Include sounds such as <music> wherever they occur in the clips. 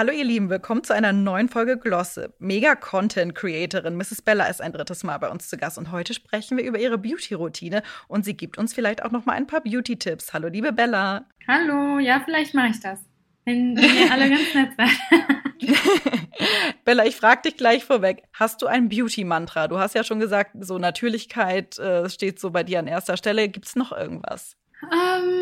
Hallo ihr Lieben, willkommen zu einer neuen Folge Glossip. Mega Content Creatorin Mrs. Bella ist ein drittes Mal bei uns zu Gast und heute sprechen wir über ihre Beauty-Routine und sie gibt uns vielleicht auch noch mal ein paar Beauty-Tipps. Hallo liebe Bella. Hallo, ja, vielleicht mache ich das. Wenn, ihr alle ganz nett seid. <laughs> Bella, ich frage dich gleich vorweg. Hast du ein Beauty-Mantra? Du hast ja schon gesagt, so Natürlichkeit äh, steht so bei dir an erster Stelle. Gibt es noch irgendwas? Ähm,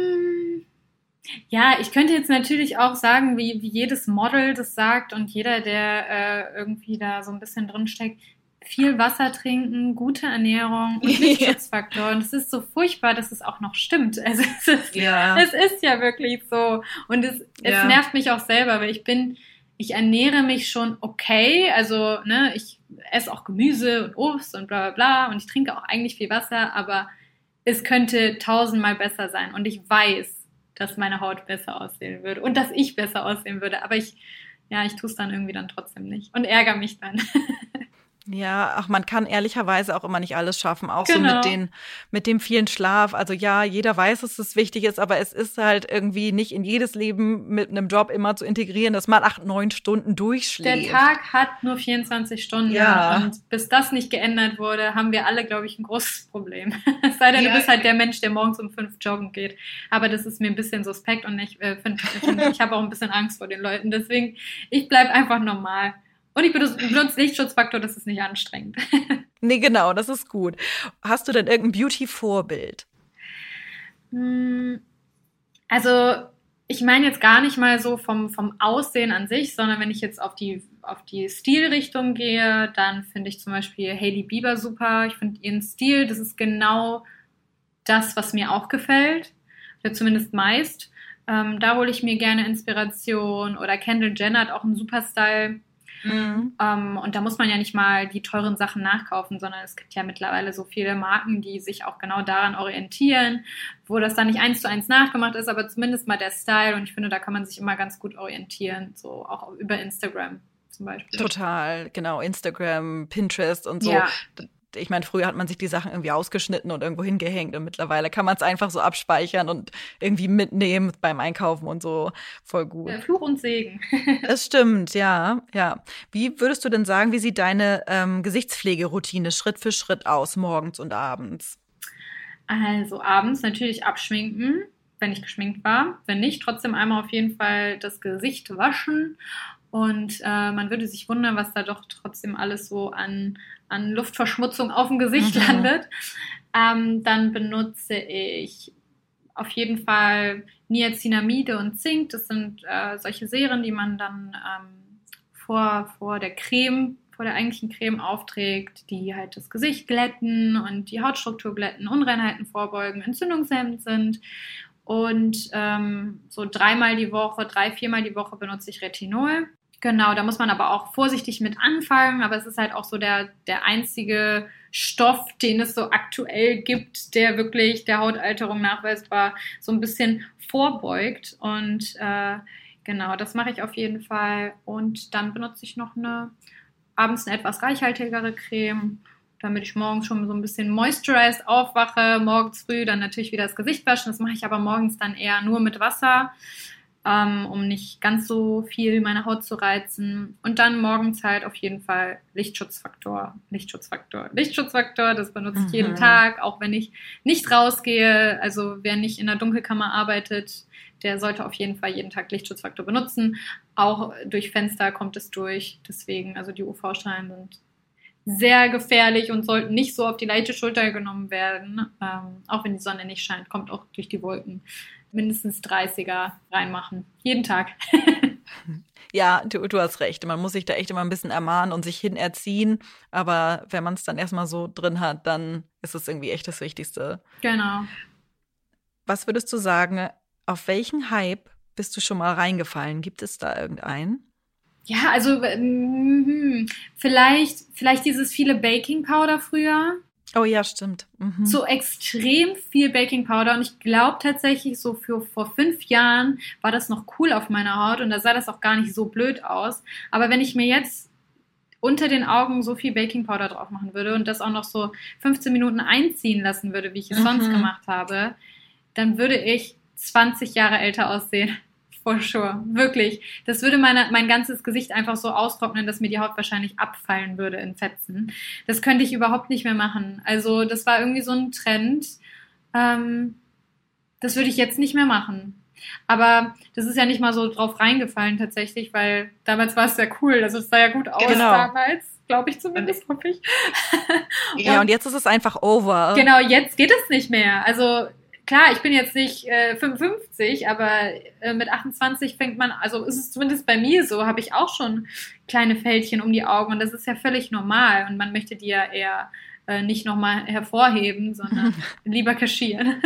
ja, ich könnte jetzt natürlich auch sagen, wie, wie jedes Model das sagt und jeder, der äh, irgendwie da so ein bisschen drin steckt, viel Wasser trinken, gute Ernährung und <laughs> Lichtschutzfaktor. Und es ist so furchtbar, dass es auch noch stimmt. <laughs> Also es ist ja, es ist ja wirklich so. Und es, es ja. nervt mich auch selber, weil ich bin, ich ernähre mich schon okay. Also, ne, ich esse auch Gemüse und Obst und bla bla bla. Und ich trinke auch eigentlich viel Wasser, aber es könnte tausendmal besser sein. Und ich weiß, dass meine Haut besser aussehen würde und dass ich besser aussehen würde. Aber ich, ja, ich tue es dann irgendwie dann trotzdem nicht und ärgere mich dann. <laughs> Ja, ach, man kann ehrlicherweise auch immer nicht alles schaffen, auch genau. so mit den, mit dem vielen Schlaf. Also ja, jeder weiß, dass es wichtig ist, aber es ist halt irgendwie nicht in jedes Leben mit einem Job immer zu integrieren, dass man acht, neun Stunden durchschläft. Der Tag hat nur 24 Stunden ja. und bis das nicht geändert wurde, haben wir alle, glaube ich, ein großes Problem. es <laughs> sei denn, ja. du bist halt der Mensch, der morgens um fünf joggen geht. Aber das ist mir ein bisschen suspekt und ich äh, finde, find, ich habe auch ein bisschen Angst vor den Leuten. Deswegen, ich bleibe einfach normal. Und ich benutze Lichtschutzfaktor, das ist nicht anstrengend. <laughs> nee, genau, das ist gut. Hast du denn irgendein Beauty-Vorbild? Hm, also, ich meine jetzt gar nicht mal so vom, vom Aussehen an sich, sondern wenn ich jetzt auf die, auf die Stilrichtung gehe, dann finde ich zum Beispiel Hailey Bieber super. Ich finde ihren Stil, das ist genau das, was mir auch gefällt. Oder zumindest meist. Ähm, da hole ich mir gerne Inspiration. Oder Kendall Jenner hat auch einen super Style. Mhm. Ähm, und da muss man ja nicht mal die teuren Sachen nachkaufen, sondern es gibt ja mittlerweile so viele Marken, die sich auch genau daran orientieren, wo das dann nicht eins zu eins nachgemacht ist, aber zumindest mal der Style. Und ich finde, da kann man sich immer ganz gut orientieren, so auch über Instagram zum Beispiel. Total, genau. Instagram, Pinterest und so. Ja ich meine, früher hat man sich die Sachen irgendwie ausgeschnitten und irgendwo hingehängt und mittlerweile kann man es einfach so abspeichern und irgendwie mitnehmen beim Einkaufen und so. Voll gut. Ja, Fluch und Segen. <laughs> das stimmt, ja, ja. Wie würdest du denn sagen, wie sieht deine ähm, Gesichtspflegeroutine Schritt für Schritt aus, morgens und abends? Also abends natürlich abschminken, wenn ich geschminkt war. Wenn nicht, trotzdem einmal auf jeden Fall das Gesicht waschen und äh, man würde sich wundern, was da doch trotzdem alles so an, an Luftverschmutzung auf dem Gesicht mhm. landet. Ähm, dann benutze ich auf jeden Fall Niacinamide und Zink. Das sind äh, solche Serien, die man dann ähm, vor, vor der Creme, vor der eigentlichen Creme aufträgt, die halt das Gesicht glätten und die Hautstruktur glätten, Unreinheiten vorbeugen, entzündungshemmend sind. Und ähm, so dreimal die Woche, drei, viermal die Woche benutze ich Retinol. Genau, da muss man aber auch vorsichtig mit anfangen, aber es ist halt auch so der, der einzige Stoff, den es so aktuell gibt, der wirklich der Hautalterung nachweisbar so ein bisschen vorbeugt. Und äh, genau, das mache ich auf jeden Fall. Und dann benutze ich noch eine abends eine etwas reichhaltigere Creme, damit ich morgens schon so ein bisschen moisturized aufwache, morgens früh dann natürlich wieder das Gesicht waschen. Das mache ich aber morgens dann eher nur mit Wasser ähm, um nicht ganz so viel meine Haut zu reizen. Und dann morgens halt auf jeden Fall Lichtschutzfaktor, Lichtschutzfaktor, Lichtschutzfaktor, das benutze ich mhm. jeden Tag, auch wenn ich nicht rausgehe. Also wer nicht in der Dunkelkammer arbeitet, der sollte auf jeden Fall jeden Tag Lichtschutzfaktor benutzen. Auch durch Fenster kommt es durch. Deswegen, also die UV-Strahlen sind sehr gefährlich und sollten nicht so auf die leichte Schulter genommen werden. Ähm, auch wenn die Sonne nicht scheint, kommt auch durch die Wolken mindestens 30er reinmachen. Jeden Tag. <laughs> Ja, du, du hast recht. Man muss sich da echt immer ein bisschen ermahnen und sich hinerziehen. Aber wenn man es dann erstmal so drin hat, dann ist es irgendwie echt das Wichtigste. Genau. Was würdest du sagen, auf welchen Hype bist du schon mal reingefallen? Gibt es da irgendeinen? Ja, also mm, vielleicht, vielleicht dieses viele Baking Powder früher. Oh ja, stimmt. Mhm. So extrem viel Baking Powder und ich glaube tatsächlich, so für vor fünf Jahren war das noch cool auf meiner Haut und da sah das auch gar nicht so blöd aus. Aber wenn ich mir jetzt unter den Augen so viel Baking Powder drauf machen würde und das auch noch so 15 Minuten einziehen lassen würde, wie ich es mhm. sonst gemacht habe, dann würde ich 20 Jahre älter aussehen. For sure. Wirklich. Das würde meine, mein ganzes Gesicht einfach so austrocknen, dass mir die Haut wahrscheinlich abfallen würde in Fetzen. Das könnte ich überhaupt nicht mehr machen. Also, das war irgendwie so ein Trend. Ähm, das würde ich jetzt nicht mehr machen. Aber das ist ja nicht mal so drauf reingefallen tatsächlich, weil damals war es sehr cool. Also es sah ja gut aus genau. damals, glaube ich zumindest, hoffe ich. ja, <laughs> und jetzt ist es einfach over. Genau, jetzt geht es nicht mehr. Also klar, ich bin jetzt nicht äh, 55, aber äh, mit 28 fängt man, also ist es zumindest bei mir so, habe ich auch schon kleine Fältchen um die Augen und das ist ja völlig normal und man möchte die ja eher äh, nicht nochmal hervorheben, sondern <laughs> lieber kaschieren.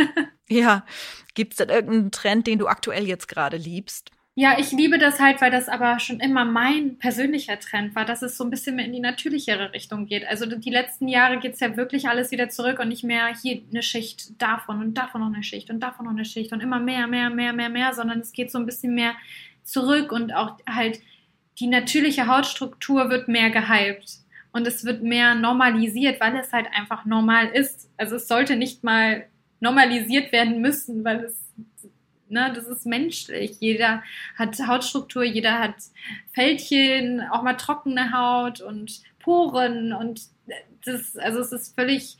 ja, gibt es denn irgendeinen Trend, den du aktuell jetzt gerade liebst? Ja, ich liebe das halt, weil das aber schon immer mein persönlicher Trend war, dass es so ein bisschen mehr in die natürlichere Richtung geht. Also die letzten Jahre geht es ja wirklich alles wieder zurück und nicht mehr hier eine Schicht davon und davon noch eine Schicht und davon noch eine Schicht und immer mehr, mehr, mehr, mehr, mehr, sondern es geht so ein bisschen mehr zurück und auch halt die natürliche Hautstruktur wird mehr gehypt und es wird mehr normalisiert, weil es halt einfach normal ist. Also es sollte nicht mal normalisiert werden müssen, weil es Ne, das ist menschlich. Jeder hat Hautstruktur, jeder hat Fältchen, auch mal trockene Haut und Poren und das, also es ist völlig,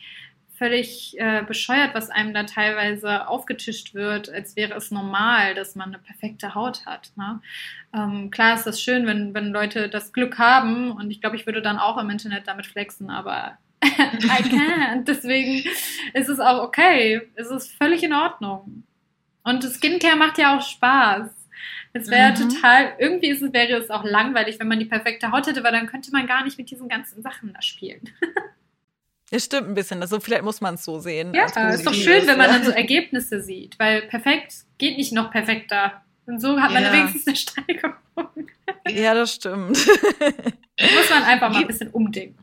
völlig äh, bescheuert, was einem da teilweise aufgetischt wird, als wäre es normal, dass man eine perfekte Haut hat. Ne? Ähm, klar ist das schön, wenn, wenn Leute das Glück haben und ich glaube, ich würde dann auch im Internet damit flexen, aber <laughs> I can't. Deswegen ist es auch okay. Es ist völlig in Ordnung. Und Skincare macht ja auch Spaß. Es wäre mhm. total, irgendwie ist es, wäre es auch langweilig, wenn man die perfekte Haut hätte, weil dann könnte man gar nicht mit diesen ganzen Sachen da spielen. Es stimmt ein bisschen. Also vielleicht muss man es so sehen. Ja, ist doch schön, wenn man dann so Ergebnisse sieht, weil perfekt geht nicht noch perfekter. Und so hat man ja. wenigstens eine Steigerung. Ja, das stimmt. <laughs> muss man einfach mal ein bisschen umdenken.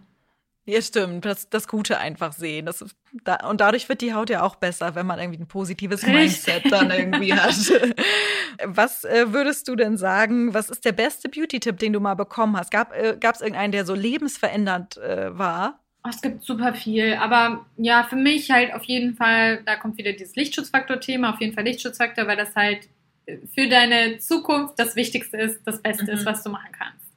Ja, stimmt. Das, das Gute einfach sehen. Das, da, und dadurch wird die Haut ja auch besser, wenn man irgendwie ein positives Mindset dann irgendwie <laughs> hat. Was äh, würdest du denn sagen, was ist der beste Beauty-Tipp, den du mal bekommen hast? Gab es äh, irgendeinen, der so lebensverändernd äh, war? Oh, es gibt super viel, aber ja, für mich halt auf jeden Fall, da kommt wieder dieses Lichtschutzfaktor-Thema, auf jeden Fall Lichtschutzfaktor, weil das halt für deine Zukunft das Wichtigste ist, das Beste mhm. ist, was du machen kannst.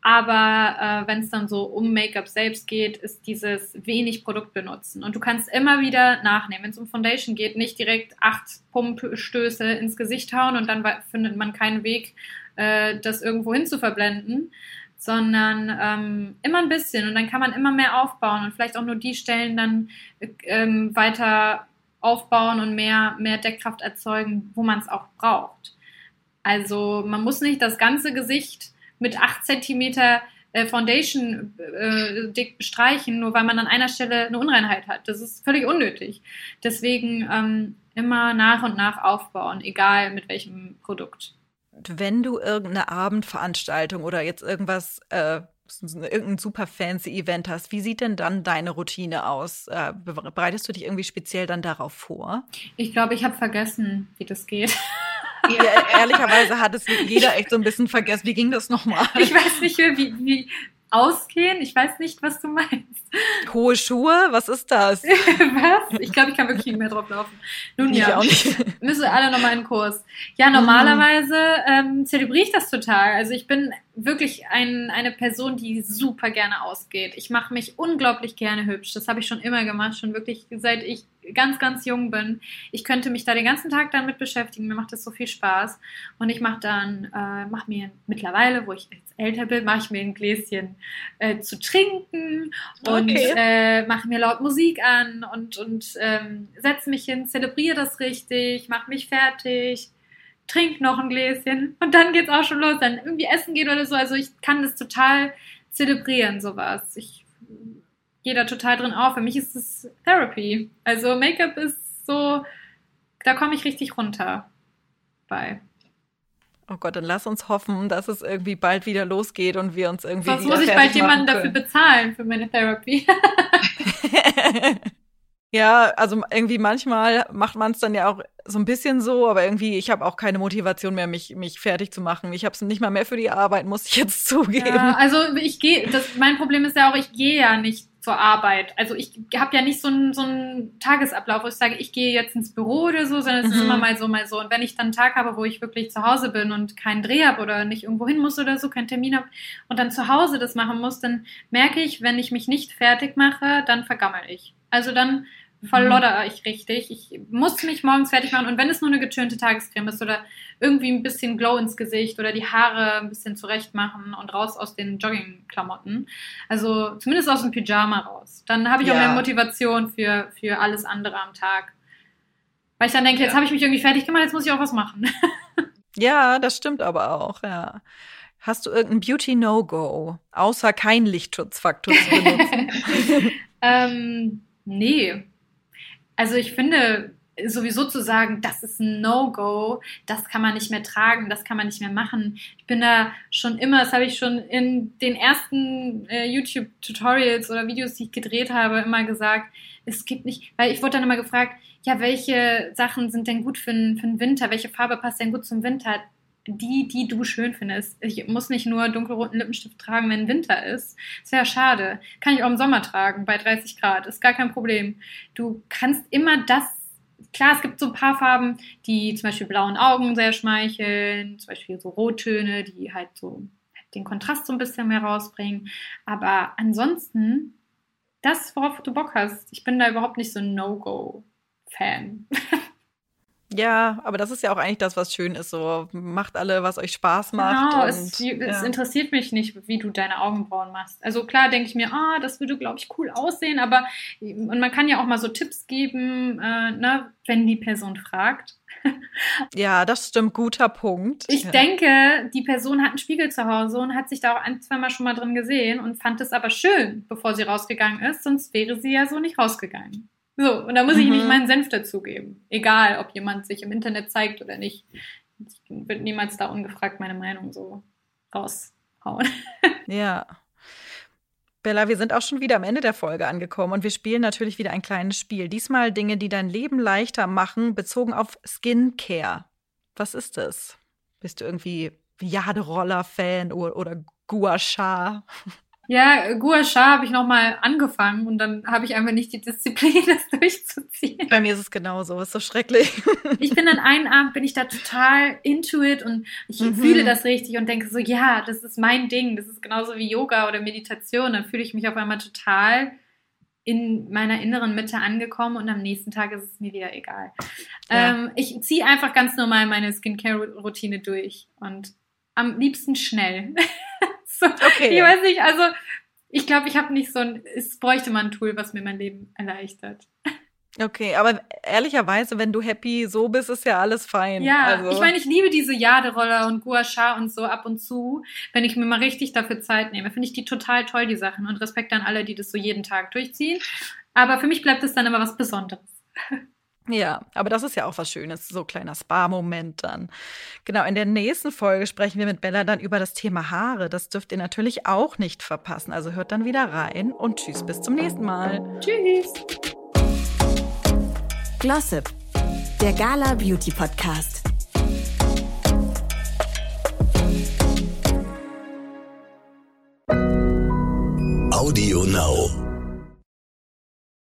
Aber äh, wenn es dann so um Make-up selbst geht, ist dieses wenig Produkt benutzen. Und du kannst immer wieder nachnehmen. Wenn es um Foundation geht, nicht direkt acht Pumpstöße ins Gesicht hauen und dann findet man keinen Weg, äh, das irgendwo hin zu verblenden, sondern ähm, immer ein bisschen. Und dann kann man immer mehr aufbauen und vielleicht auch nur die Stellen dann ähm, weiter aufbauen und mehr, mehr Deckkraft erzeugen, wo man es auch braucht. Also man muss nicht das ganze Gesicht mit 8 cm äh, Foundation äh, dick bestreichen, nur weil man an einer Stelle eine Unreinheit hat. Das ist völlig unnötig. Deswegen ähm, immer nach und nach aufbauen, egal mit welchem Produkt. Wenn du irgendeine Abendveranstaltung oder jetzt irgendwas äh irgendein super fancy Event hast, wie sieht denn dann deine Routine aus? Äh, bereitest du dich irgendwie speziell dann darauf vor? Ich glaube, ich habe vergessen, wie das geht. <laughs> Ja, ehrlicherweise hat es jeder echt so ein bisschen vergessen. Wie ging das nochmal? Ich weiß nicht mehr, wie, wie ausgehen. Ich weiß nicht, was du meinst. Hohe Schuhe? Was ist das? <laughs> was? Ich glaube, ich kann wirklich nicht mehr drauf laufen. Nun ich ja, müssen wir alle nochmal in den Kurs. Ja, normalerweise ähm, zelebriere ich das total. Also ich bin wirklich ein, eine Person, die super gerne ausgeht. Ich mache mich unglaublich gerne hübsch. Das habe ich schon immer gemacht, schon wirklich seit ich ganz, ganz jung bin. Ich könnte mich da den ganzen Tag damit beschäftigen. Mir macht das so viel Spaß. Und ich mache dann, äh, mache mir mittlerweile, wo ich jetzt älter bin, mache ich mir ein Gläschen äh, zu trinken und okay. äh, mache mir laut Musik an und, und ähm, setze mich hin, zelebriere das richtig, mache mich fertig trink noch ein Gläschen und dann geht's auch schon los, dann irgendwie essen gehen oder so. Also ich kann das total zelebrieren, sowas. Ich gehe da total drin auf. Für mich ist es Therapy. Also Make-up ist so, da komme ich richtig runter bei. Oh Gott, dann lass uns hoffen, dass es irgendwie bald wieder losgeht und wir uns irgendwie. Sonst muss ich bald jemanden dafür bezahlen für meine Therapy. <laughs> <laughs> Ja, also irgendwie manchmal macht man es dann ja auch so ein bisschen so, aber irgendwie, ich habe auch keine Motivation mehr, mich, mich fertig zu machen. Ich habe es nicht mal mehr für die Arbeit, muss ich jetzt <laughs> zugeben. Ja, also ich gehe, mein Problem ist ja auch, ich gehe ja nicht zur Arbeit. Also ich habe ja nicht so einen, so einen Tagesablauf, wo ich sage, ich gehe jetzt ins Büro oder so, sondern es mhm. ist immer mal so, mal so. Und wenn ich dann einen Tag habe, wo ich wirklich zu Hause bin und keinen Dreh habe oder nicht irgendwo hin muss oder so, keinen Termin habe und dann zu Hause das machen muss, dann merke ich, wenn ich mich nicht fertig mache, dann vergammel ich. Also dann verlodder ich richtig. Ich muss mich morgens fertig machen und wenn es nur eine getönte Tagescreme ist oder irgendwie ein bisschen Glow ins Gesicht oder die Haare ein bisschen zurecht machen und raus aus den Joggingklamotten, also zumindest aus dem Pyjama raus, dann habe ich ja. auch mehr Motivation für, für alles andere am Tag. Weil ich dann denke, ja. jetzt habe ich mich irgendwie fertig gemacht, jetzt muss ich auch was machen. <laughs> ja, das stimmt aber auch, ja. Hast du irgendein Beauty-No-Go, außer keinen Lichtschutzfaktor zu <laughs> benutzen? ähm, nee, also ich finde, sowieso zu sagen, das ist ein No-Go, das kann man nicht mehr tragen, das kann man nicht mehr machen. Ich bin da schon immer, das habe ich schon in den ersten äh, YouTube-Tutorials oder Videos, die ich gedreht habe, immer gesagt, es gibt nicht, weil ich wurde dann immer gefragt, ja, welche Sachen sind denn gut für, für den Winter, welche Farbe passt denn gut zum Winter? Die, die du schön findest. Ich muss nicht nur dunkelroten Lippenstift tragen, wenn Winter ist. Das wäre schade. Kann ich auch im Sommer tragen, bei 30 Grad. Ist gar kein Problem. Du kannst immer das. Klar, es gibt so ein paar Farben, die zum Beispiel blauen Augen sehr schmeicheln, zum Beispiel so Rottöne, die halt so den Kontrast so ein bisschen mehr rausbringen. Aber ansonsten, das, worauf du Bock hast, ich bin da überhaupt nicht so ein No-Go-Fan. <laughs> Ja, aber das ist ja auch eigentlich das, was schön ist. So macht alle, was euch Spaß macht. Genau, und, es, ja. es, interessiert mich nicht, wie du deine Augenbrauen machst. Also klar denke ich mir, ah, das würde, glaube ich, cool aussehen, aber und man kann ja auch mal so Tipps geben, äh, ne, wenn die Person fragt. <laughs> ja, das stimmt, guter Punkt. Ich ja. denke, die Person hat einen Spiegel zu Hause und hat sich da auch ein, zweimal schon mal drin gesehen und fand es aber schön, bevor sie rausgegangen ist, sonst wäre sie ja so nicht rausgegangen. So, und da muss mhm. ich nicht mhm. meinen Senf dazugeben. Egal, ob jemand sich im Internet zeigt oder nicht. Ich würde niemals da ungefragt meine Meinung so raushauen. <laughs> Ja. Bella, wir sind auch schon wieder am Ende der Folge angekommen und wir spielen natürlich wieder ein kleines Spiel. Diesmal Dinge, die dein Leben leichter machen, bezogen auf Skincare. Was ist das? Bist du irgendwie Jaderoller-Fan oder, oder Gua Sha? <laughs> Ja, Gua Sha habe ich nochmal angefangen und dann habe ich einfach nicht die Disziplin, <laughs> das durchzuziehen. Bei mir ist es genauso, ist so schrecklich. <laughs> Ich bin dann einen Abend, bin ich da total into it und ich mhm. fühle das richtig und denke so, ja, das ist mein Ding, das ist genauso wie Yoga oder Meditation. Dann fühle ich mich auf einmal total in meiner inneren Mitte angekommen und am nächsten Tag ist es mir wieder egal. Ja. Ähm, ich ziehe einfach ganz normal meine Skincare-Routine durch und am liebsten schnell. <laughs> <laughs> so, okay. Ich weiß nicht, also ich glaube, ich habe nicht so ein, es bräuchte mal ein Tool, was mir mein Leben erleichtert. Okay, aber ehrlicherweise, wenn du happy so bist, ist ja alles fein. Ja, also. ich meine, ich liebe diese Jaderoller und Gua Sha und so ab und zu, wenn ich mir mal richtig dafür Zeit nehme. Finde ich die total toll, die Sachen. Und Respekt an alle, die das so jeden Tag durchziehen. Aber für mich bleibt es dann immer was Besonderes. <laughs> Ja, aber das ist ja auch was Schönes, so kleiner Spa-Moment dann. Genau, in der nächsten Folge sprechen wir mit Bella dann über das Thema Haare. Das dürft ihr natürlich auch nicht verpassen. Also hört dann wieder rein und tschüss, bis zum nächsten Mal. Tschüss. Glossip, der Gala Beauty Podcast. Audio Now.